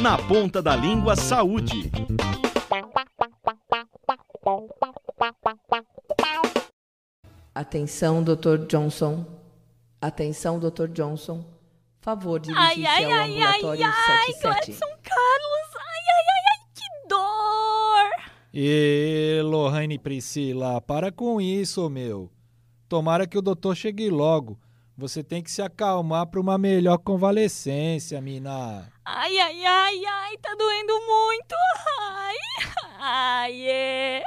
Na ponta da língua saúde. Atenção, Dr. Johnson. Atenção, Dr. Johnson. Favor, dirigir-se ai, ao ai, ambulatório ai, ai, 77. Gladson Carlos, ai, ai, ai, ai, que dor! E Lohane Priscila, para com isso, meu. Tomara que o doutor chegue logo. Você tem que se acalmar para uma melhor convalescência, mina. Ai, ai, ai, ai, tá doendo muito, ai, ai, é.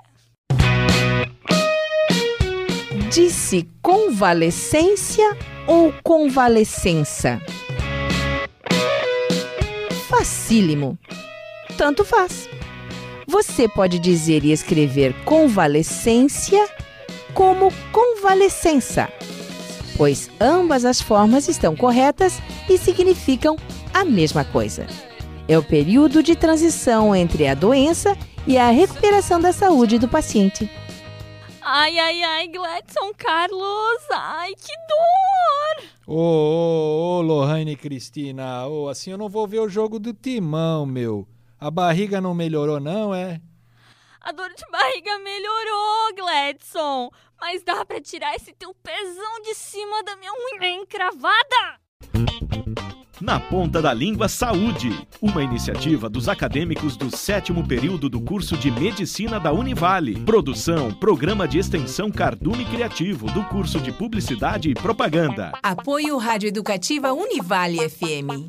Disse convalescência ou convalescença? Facílimo. Tanto faz. Você pode dizer e escrever convalescência como convalescença, pois ambas as formas estão corretas e significam a mesma coisa. É o período de transição entre a doença e a recuperação da saúde do paciente. Ai, ai, ai, Gladson Carlos, ai, que dor! Ô, ô, ô, Lohane Cristina, ô, assim eu não vou ver o jogo do timão, meu. A barriga não melhorou, não, é? A dor de barriga melhorou, Gladson, mas dá pra tirar esse teu pezão de cima da minha unha encravada? Na ponta da língua saúde. Uma iniciativa dos acadêmicos do sétimo período do curso de Medicina da Univale. Produção, Programa de Extensão Cardume Criativo do curso de Publicidade e Propaganda. Apoio Rádio Educativa Univale FM.